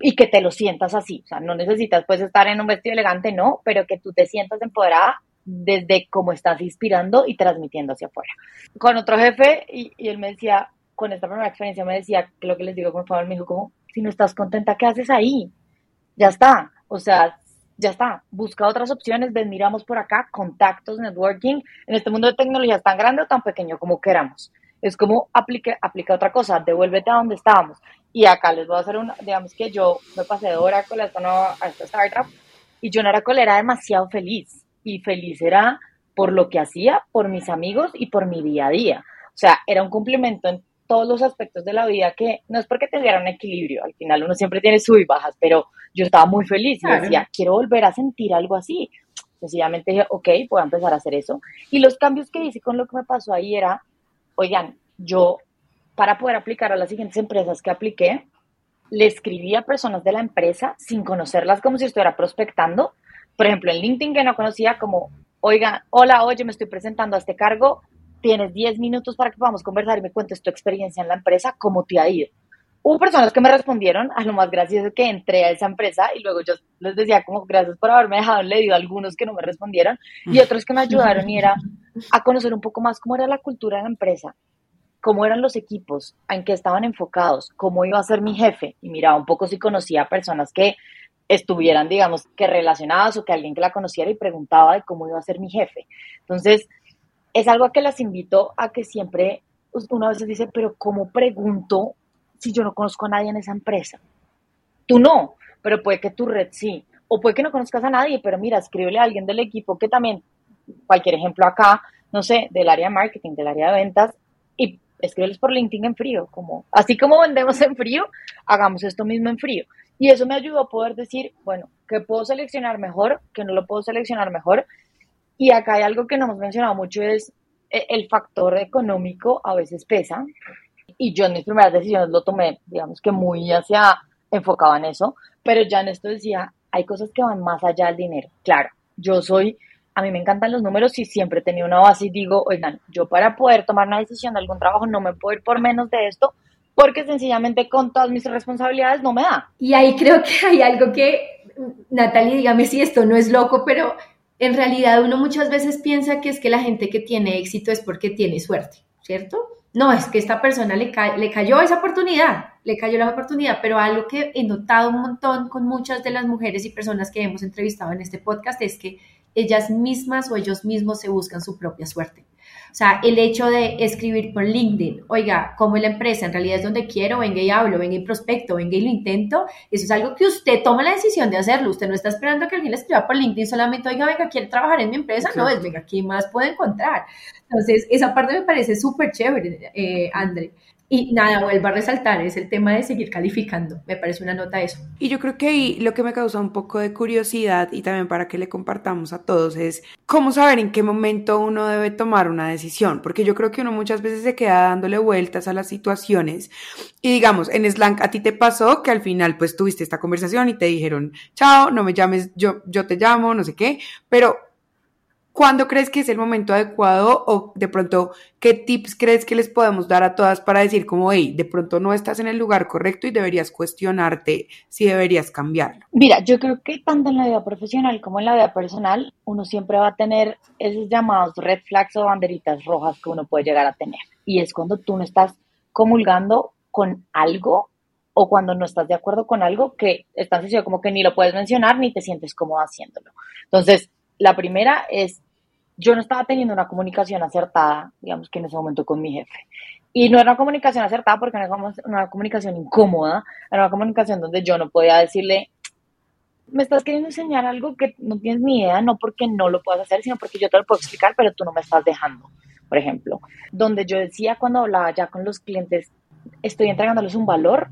y que te lo sientas así. O sea, no necesitas pues estar en un vestido elegante, no, pero que tú te sientas empoderada desde cómo estás inspirando y transmitiendo hacia afuera. Con otro jefe, y, y él me decía, con esta primera experiencia me decía, lo que les digo, por favor, me dijo como, si no estás contenta, ¿qué haces ahí? Ya está, o sea, ya está, busca otras opciones, ven, miramos por acá, contactos, networking, en este mundo de tecnología tan grande o tan pequeño como queramos. Es como aplique, aplica otra cosa, devuélvete a donde estábamos. Y acá les voy a hacer una, digamos que yo me pasé de Oracle a esta, a esta startup y yo en Oracle era demasiado feliz y feliz era por lo que hacía, por mis amigos y por mi día a día. O sea, era un cumplimiento en todos los aspectos de la vida que no es porque tuviera un equilibrio, al final uno siempre tiene sub y bajas, pero yo estaba muy feliz y decía, quiero volver a sentir algo así. Sencillamente dije, ok, puedo empezar a hacer eso. Y los cambios que hice con lo que me pasó ahí era, oigan, yo para poder aplicar a las siguientes empresas que apliqué, le escribí a personas de la empresa sin conocerlas como si estuviera prospectando. Por ejemplo, en LinkedIn que no conocía como, oigan, hola, oye, me estoy presentando a este cargo, tienes 10 minutos para que podamos conversar y me cuentes tu experiencia en la empresa, cómo te ha ido. Hubo personas que me respondieron, a lo más gracioso que entré a esa empresa y luego yo les decía como gracias por haberme dejado en leído algunos que no me respondieron y otros que me ayudaron y era a conocer un poco más cómo era la cultura de la empresa, cómo eran los equipos, en qué estaban enfocados, cómo iba a ser mi jefe y mira, un poco si conocía a personas que estuvieran, digamos, que relacionadas o que alguien que la conociera y preguntaba de cómo iba a ser mi jefe. Entonces, es algo que las invito a que siempre, una vez dice, pero ¿cómo pregunto si yo no conozco a nadie en esa empresa? Tú no, pero puede que tu red sí. O puede que no conozcas a nadie, pero mira, escríbele a alguien del equipo que también, cualquier ejemplo acá, no sé, del área de marketing, del área de ventas, y escríbeles por LinkedIn en frío, como, así como vendemos en frío, hagamos esto mismo en frío. Y eso me ayudó a poder decir, bueno, que puedo seleccionar mejor, que no lo puedo seleccionar mejor. Y acá hay algo que no hemos mencionado mucho, es eh, el factor económico a veces pesa. Y yo en mis primeras decisiones lo tomé, digamos que muy hacia enfocado en eso, pero ya en esto decía, hay cosas que van más allá del dinero. Claro, yo soy, a mí me encantan los números y siempre he tenido una base y digo, oigan, yo para poder tomar una decisión de algún trabajo no me puedo ir por menos de esto, porque sencillamente con todas mis responsabilidades no me da. Y ahí creo que hay algo que, Natalie, dígame si esto no es loco, pero en realidad uno muchas veces piensa que es que la gente que tiene éxito es porque tiene suerte, ¿cierto? No, es que esta persona le, le cayó esa oportunidad, le cayó la oportunidad, pero algo que he notado un montón con muchas de las mujeres y personas que hemos entrevistado en este podcast es que ellas mismas o ellos mismos se buscan su propia suerte. O sea, el hecho de escribir por LinkedIn, oiga, como la empresa en realidad es donde quiero, venga y hablo, venga y prospecto, venga y lo intento, eso es algo que usted toma la decisión de hacerlo. Usted no está esperando que alguien le escriba por LinkedIn solamente, oiga, venga, quiere trabajar en mi empresa. No, es, venga, ¿qué más puede encontrar? Entonces, esa parte me parece súper chévere, eh, André. Y nada, vuelvo a resaltar, es el tema de seguir calificando. Me parece una nota eso. Y yo creo que ahí lo que me causa un poco de curiosidad y también para que le compartamos a todos es cómo saber en qué momento uno debe tomar una decisión. Porque yo creo que uno muchas veces se queda dándole vueltas a las situaciones. Y digamos, en Slang a ti te pasó que al final pues tuviste esta conversación y te dijeron, chao, no me llames, yo, yo te llamo, no sé qué. Pero ¿Cuándo crees que es el momento adecuado o de pronto qué tips crees que les podemos dar a todas para decir como, hey, de pronto no estás en el lugar correcto y deberías cuestionarte si deberías cambiarlo? Mira, yo creo que tanto en la vida profesional como en la vida personal, uno siempre va a tener esos llamados red flags o banderitas rojas que uno puede llegar a tener. Y es cuando tú no estás comulgando con algo o cuando no estás de acuerdo con algo que es tan sencillo como que ni lo puedes mencionar ni te sientes cómodo haciéndolo. Entonces, la primera es yo no estaba teniendo una comunicación acertada, digamos que en ese momento con mi jefe. Y no era una comunicación acertada porque era una comunicación incómoda, era una comunicación donde yo no podía decirle, me estás queriendo enseñar algo que no tienes ni idea, no porque no lo puedas hacer, sino porque yo te lo puedo explicar, pero tú no me estás dejando, por ejemplo. Donde yo decía cuando hablaba ya con los clientes, estoy entregándoles un valor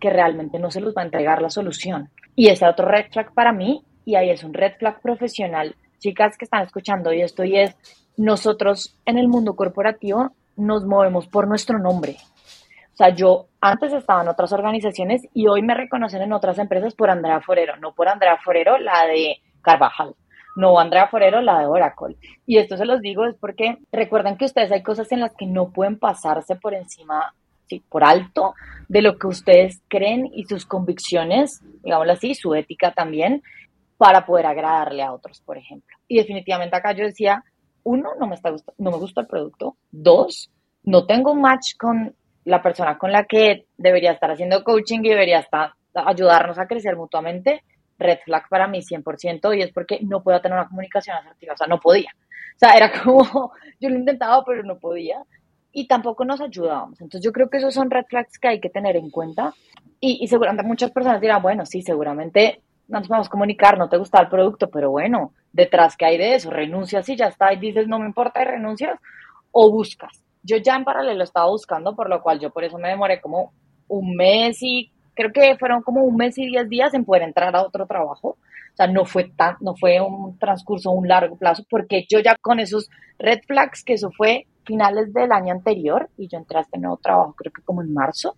que realmente no se los va a entregar la solución. Y ese otro red flag para mí, y ahí es un red flag profesional chicas que están escuchando y esto y es, nosotros en el mundo corporativo nos movemos por nuestro nombre. O sea, yo antes estaba en otras organizaciones y hoy me reconocen en otras empresas por Andrea Forero, no por Andrea Forero, la de Carvajal, no Andrea Forero, la de Oracle. Y esto se los digo es porque recuerden que ustedes hay cosas en las que no pueden pasarse por encima, sí, por alto de lo que ustedes creen y sus convicciones, digámoslo así, su ética también, para poder agradarle a otros, por ejemplo. Y definitivamente acá yo decía, uno, no me, está no me gusta el producto. Dos, no tengo un match con la persona con la que debería estar haciendo coaching y debería estar, ayudarnos a crecer mutuamente. Red flag para mí 100% y es porque no puedo tener una comunicación asertiva, o sea, no podía. O sea, era como, yo lo intentaba, pero no podía. Y tampoco nos ayudábamos. Entonces yo creo que esos son red flags que hay que tener en cuenta. Y, y seguramente muchas personas dirán, bueno, sí, seguramente no nos a comunicar, no te gusta el producto, pero bueno, detrás que hay de eso, renuncias y ya está, y dices, no me importa, y renuncias, o buscas. Yo ya en paralelo estaba buscando, por lo cual yo por eso me demoré como un mes y creo que fueron como un mes y diez días en poder entrar a otro trabajo. O sea, no fue tan, no fue un transcurso, un largo plazo, porque yo ya con esos red flags, que eso fue finales del año anterior, y yo entré a este nuevo trabajo, creo que como en marzo,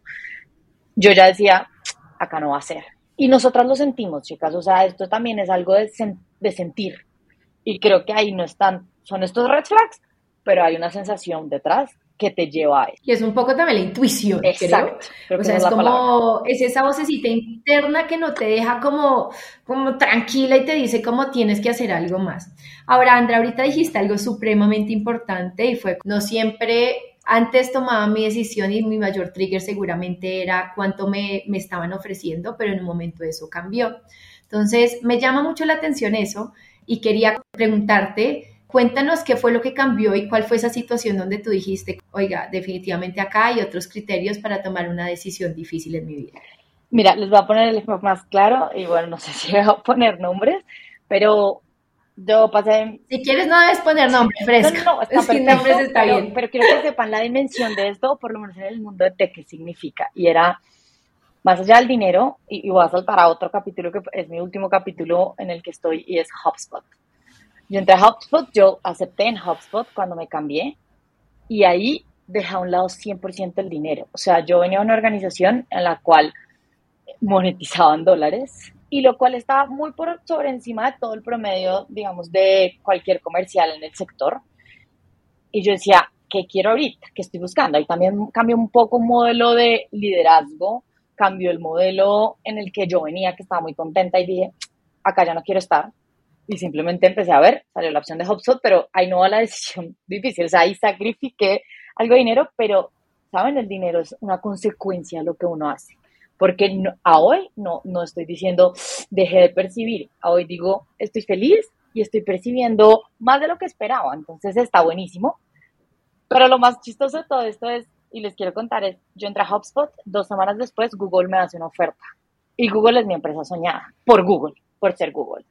yo ya decía, acá no va a ser. Y nosotras lo sentimos, chicas, o sea, esto también es algo de, de sentir. Y creo que ahí no están, son estos red flags, pero hay una sensación detrás que te lleva a eso. Y es un poco también la intuición, Exacto, creo. O sea, es, como, es esa vocecita interna que no te deja como, como tranquila y te dice cómo tienes que hacer algo más. Ahora, Andra, ahorita dijiste algo supremamente importante y fue, no siempre antes tomaba mi decisión y mi mayor trigger seguramente era cuánto me, estaban ofreciendo, pero en un momento eso cambió. Entonces, me llama mucho la atención eso y quería preguntarte, cuéntanos qué fue lo que cambió y cuál fue esa situación donde tú dijiste, oiga, definitivamente acá hay otros criterios para tomar una decisión difícil en mi vida. Mira, les voy a poner el ejemplo más claro y bueno, no sé si voy a poner nombres, pero yo pasé... Si quieres no debes poner nombre fresco. No, no, está perfecto, está pero, bien. pero quiero que sepan la dimensión de esto, por lo menos en el mundo de qué significa. Y era, más allá del dinero, y, voy a saltar a otro capítulo que es mi último capítulo en el que estoy y es HubSpot. Yo entré a HubSpot, yo acepté en HubSpot cuando me cambié y ahí dejé a un lado 100% el dinero. O sea, yo venía a una organización en la cual monetizaban dólares y lo cual estaba muy por sobre encima de todo el promedio, digamos, de cualquier comercial en el sector. Y yo decía, ¿qué quiero ahorita? ¿Qué estoy buscando? Ahí también cambió un poco un modelo de liderazgo, cambió el modelo en el que yo venía, que estaba muy contenta y dije, acá ya no quiero estar. Y simplemente empecé a ver, salió la opción de HubSpot, pero ahí no va la decisión difícil. O sea, ahí sacrifiqué algo de dinero, pero, ¿saben? El dinero es una consecuencia de lo que uno hace porque a hoy no, no estoy diciendo dejé de percibir, a hoy digo estoy feliz y estoy percibiendo más de lo que esperaba, entonces está buenísimo. Pero lo más chistoso de todo esto es, y les quiero contar, es, yo entré a HubSpot, dos semanas después Google me hace una oferta. Y Google es mi empresa soñada, por Google, por ser Google.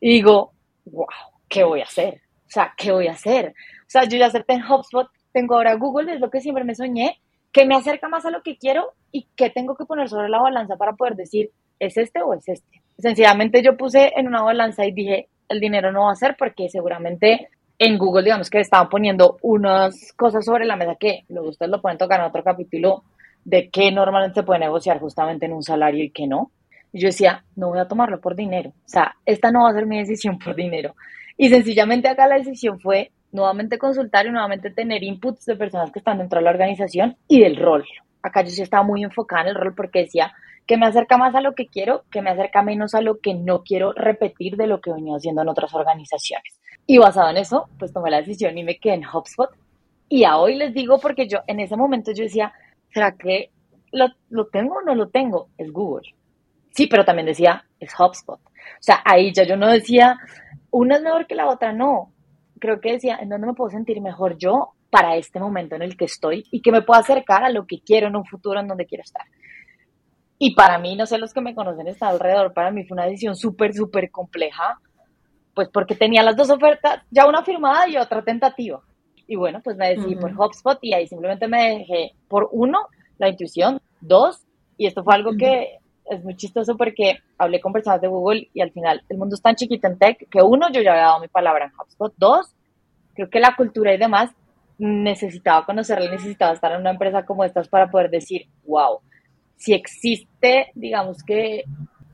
Y digo, wow, ¿qué voy a hacer? O sea, ¿qué voy a hacer? O sea, yo ya acepté en HubSpot, tengo ahora Google, es lo que siempre me soñé, que me acerca más a lo que quiero y que tengo que poner sobre la balanza para poder decir, ¿es este o es este? Sencillamente yo puse en una balanza y dije, el dinero no va a ser porque seguramente en Google, digamos que estaban poniendo unas cosas sobre la mesa que luego ustedes lo pueden tocar en otro capítulo de qué normalmente se puede negociar justamente en un salario y qué no. Y yo decía, no voy a tomarlo por dinero. O sea, esta no va a ser mi decisión por dinero. Y sencillamente acá la decisión fue nuevamente consultar y nuevamente tener inputs de personas que están dentro de la organización y del rol. Acá yo sí estaba muy enfocada en el rol porque decía que me acerca más a lo que quiero, que me acerca menos a lo que no quiero repetir de lo que venía haciendo en otras organizaciones. Y basado en eso, pues tomé la decisión y me quedé en HubSpot. Y a hoy les digo porque yo en ese momento yo decía, ¿será que lo, lo tengo o no lo tengo? Es Google. Sí, pero también decía, es HubSpot. O sea, ahí ya yo no decía, una es mejor que la otra, no creo que decía, ¿en dónde me puedo sentir mejor yo para este momento en el que estoy y que me pueda acercar a lo que quiero en un futuro en donde quiero estar? Y para mí, no sé, los que me conocen están alrededor, para mí fue una decisión súper, súper compleja, pues porque tenía las dos ofertas, ya una firmada y otra tentativa. Y bueno, pues me decidí por HubSpot y ahí simplemente me dejé por uno, la intuición, dos, y esto fue algo que es muy chistoso porque hablé con personas de Google y al final el mundo es tan chiquito en tech que uno, yo ya había dado mi palabra en HubSpot. Dos, creo que la cultura y demás necesitaba conocerla, necesitaba estar en una empresa como estas para poder decir, wow, si existe, digamos que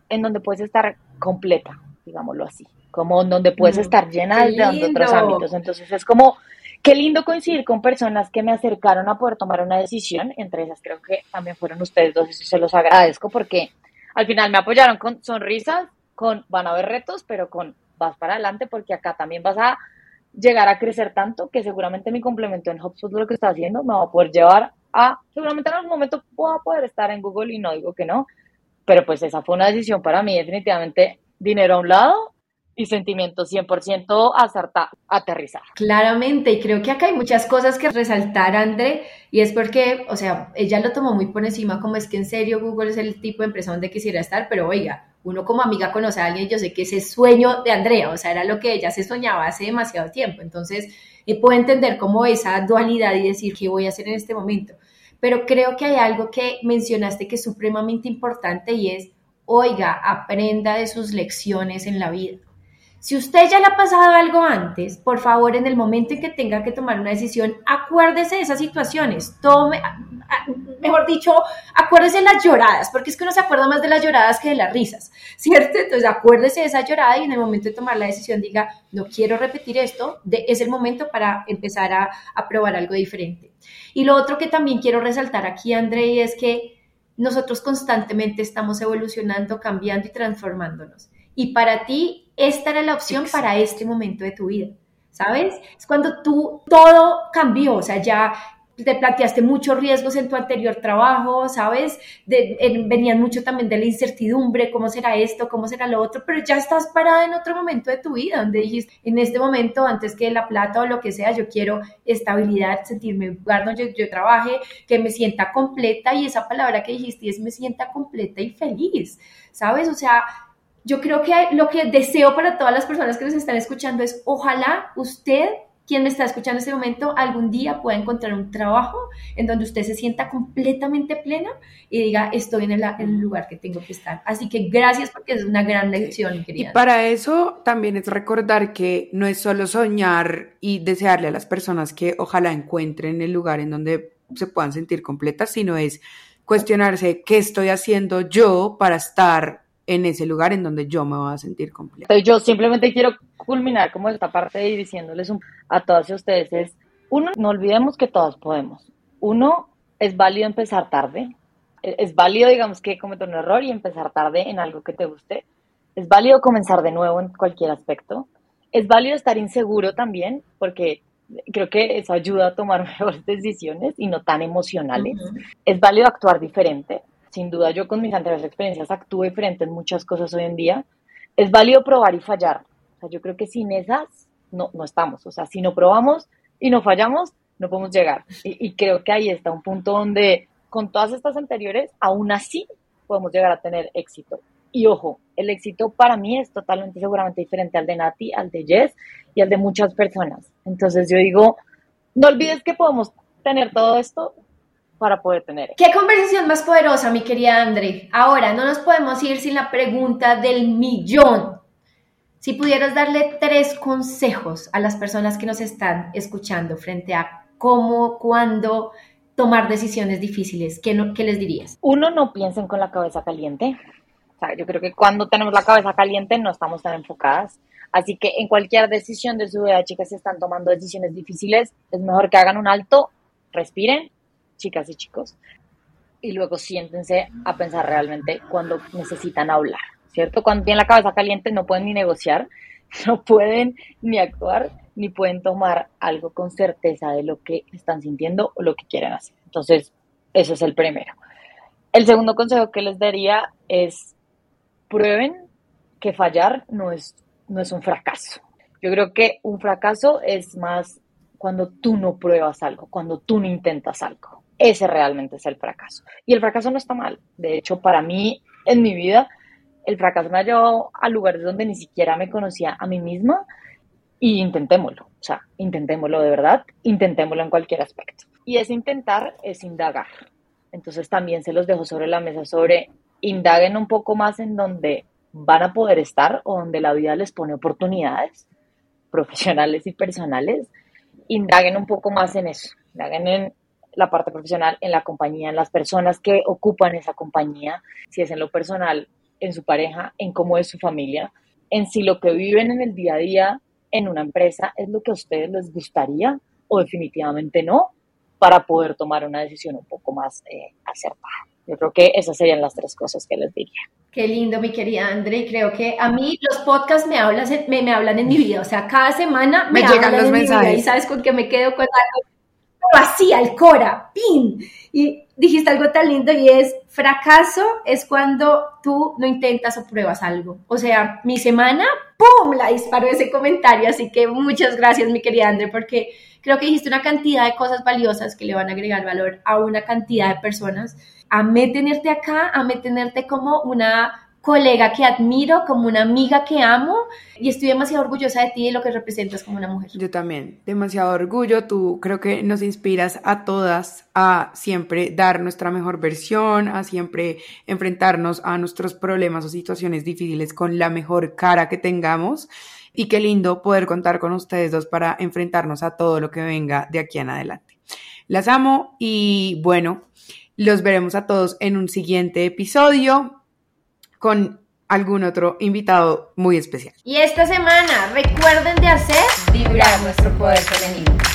en donde puedes estar completa, digámoslo así, como en donde puedes mm, estar llena de otros ámbitos. Entonces es como, qué lindo coincidir con personas que me acercaron a poder tomar una decisión, entre esas creo que también fueron ustedes dos, y se los agradezco porque al final me apoyaron con sonrisas, con van a haber retos, pero con vas para adelante porque acá también vas a llegar a crecer tanto que seguramente mi complemento en HubSpot lo que está haciendo me va a poder llevar a, seguramente en algún momento pueda poder estar en Google y no digo que no, pero pues esa fue una decisión para mí definitivamente dinero a un lado y sentimientos 100% acertar, aterrizar. Claramente, y creo que acá hay muchas cosas que resaltar, André, y es porque, o sea, ella lo tomó muy por encima, como es que en serio Google es el tipo de empresa donde quisiera estar, pero oiga, uno como amiga conoce a alguien, yo sé que ese sueño de Andrea, o sea, era lo que ella se soñaba hace demasiado tiempo, entonces eh, puedo entender como esa dualidad y decir qué voy a hacer en este momento, pero creo que hay algo que mencionaste que es supremamente importante y es, oiga, aprenda de sus lecciones en la vida. Si usted ya le ha pasado algo antes, por favor, en el momento en que tenga que tomar una decisión, acuérdese de esas situaciones. Mejor dicho, acuérdese de las lloradas, porque es que uno se acuerda más de las lloradas que de las risas, ¿cierto? Entonces, acuérdese de esa llorada y en el momento de tomar la decisión diga, no quiero repetir esto, es el momento para empezar a, a probar algo diferente. Y lo otro que también quiero resaltar aquí, André, es que nosotros constantemente estamos evolucionando, cambiando y transformándonos. Y para ti esta era la opción para este momento de tu vida, ¿sabes? Es cuando tú todo cambió, o sea, ya te planteaste muchos riesgos en tu anterior trabajo, ¿sabes? venían mucho también de la incertidumbre, cómo será esto, cómo será lo otro, pero ya estás parada en otro momento de tu vida, donde dijiste, en este momento, antes que la plata o lo que sea, yo quiero estabilidad, sentirme en lugar donde yo, yo trabaje, que me sienta completa y esa palabra que dijiste es me sienta completa y feliz, ¿sabes? O sea, yo creo que lo que deseo para todas las personas que nos están escuchando es ojalá usted quien me está escuchando en este momento algún día pueda encontrar un trabajo en donde usted se sienta completamente plena y diga, estoy en el, lugar que tengo que estar. Así que gracias porque es una gran lección, querida. Y para eso también es recordar que no es solo soñar y desearle a las personas que ojalá encuentren el lugar en donde se puedan sentir completas, sino es cuestionarse qué estoy haciendo yo para estar en ese lugar en donde yo me voy a sentir completa. Yo simplemente quiero culminar como esta parte y diciéndoles a todos ustedes es, uno, no olvidemos que todos podemos. Uno, es válido empezar tarde. E, es válido, digamos, que cometer un error y empezar tarde en algo que te guste. Es válido comenzar de nuevo en cualquier aspecto. Es válido estar inseguro también, porque creo que eso ayuda a tomar mejores decisiones y no tan emocionales. Es válido actuar diferente sin duda yo con mis anteriores experiencias actúo diferente en muchas cosas hoy en día. Es válido probar y fallar. O sea, yo creo que sin esas no, no estamos. O sea, si no probamos y no fallamos, no podemos llegar. Y, creo que ahí está un punto donde con todas estas anteriores, aún así podemos llegar a tener éxito. Y ojo, el éxito para mí es totalmente seguramente diferente al de Nati, al de Jess y al de muchas personas. Entonces yo digo, no olvides que podemos tener todo esto para poder tener. Qué conversación más poderosa, mi querida André. Ahora, no nos podemos ir sin la pregunta del millón. Si pudieras darle tres consejos a las personas que nos están escuchando frente a cómo, cuándo tomar decisiones difíciles, ¿qué, no, qué les dirías? Uno, no piensen con la cabeza caliente. O sea, yo creo que cuando tenemos la cabeza caliente no estamos tan enfocadas. Así que en cualquier decisión de su vida, chicas, si están tomando decisiones difíciles, es mejor que hagan un alto, respiren chicas y chicos, y luego siéntense a pensar realmente cuando necesitan hablar, ¿cierto? Cuando tienen la cabeza caliente no pueden ni negociar, no pueden ni actuar, ni pueden tomar algo con certeza de lo que están sintiendo o lo que quieren hacer. Entonces, eso es el primero. El segundo consejo que les daría es prueben que fallar no es, no es un fracaso. Yo creo que un fracaso es más cuando tú no pruebas algo, cuando tú no intentas algo. Ese realmente es el fracaso. Y el fracaso no está mal. De hecho, para mí, en mi vida, el fracaso me ha llevado a lugares donde ni siquiera me conocía a mí misma y intentémoslo. O sea, intentémoslo de verdad, intentémoslo en cualquier aspecto. Y ese intentar es indagar. Entonces también se los dejo sobre la mesa sobre indaguen un poco más en donde van a poder estar o donde la vida les pone oportunidades profesionales y personales. Indaguen un poco más en eso. Indaguen en la parte profesional en la compañía, en las personas que ocupan esa compañía, si es en lo personal, en su pareja, en cómo es su familia, en si lo que viven en el día a día en una empresa es lo que a ustedes les gustaría o definitivamente no, para poder tomar una decisión un poco más eh, acertada. Yo creo que esas serían las tres cosas que les diría. Qué lindo, mi querida André. Creo que a mí los podcasts me hablan, me, me hablan en mi vida. O sea, cada semana me, llegan los mensajes. y sabes con qué me quedo con algo así al Cora, ¡pin! Y dijiste algo tan lindo y es, fracaso es cuando tú no intentas o pruebas algo. O sea, mi semana, ¡pum! La disparó ese comentario, así que muchas gracias, mi querida André, porque creo que dijiste una cantidad de cosas valiosas que le van a agregar valor a una cantidad de personas. Amé tenerte acá, amé tenerte como una colega que admiro, como una amiga que amo y estoy demasiado orgullosa de ti y de lo que representas como una mujer. Yo también, demasiado orgullo. Tú creo que nos inspiras a todas a siempre dar nuestra mejor versión, a siempre enfrentarnos a nuestros problemas o situaciones difíciles con la mejor cara que tengamos. Y qué lindo poder contar con ustedes dos para enfrentarnos a todo lo que venga de aquí en adelante. Las amo y bueno, los veremos a todos en un siguiente episodio con algún otro invitado muy especial. Y esta semana recuerden de hacer vibrar nuestro poder femenino.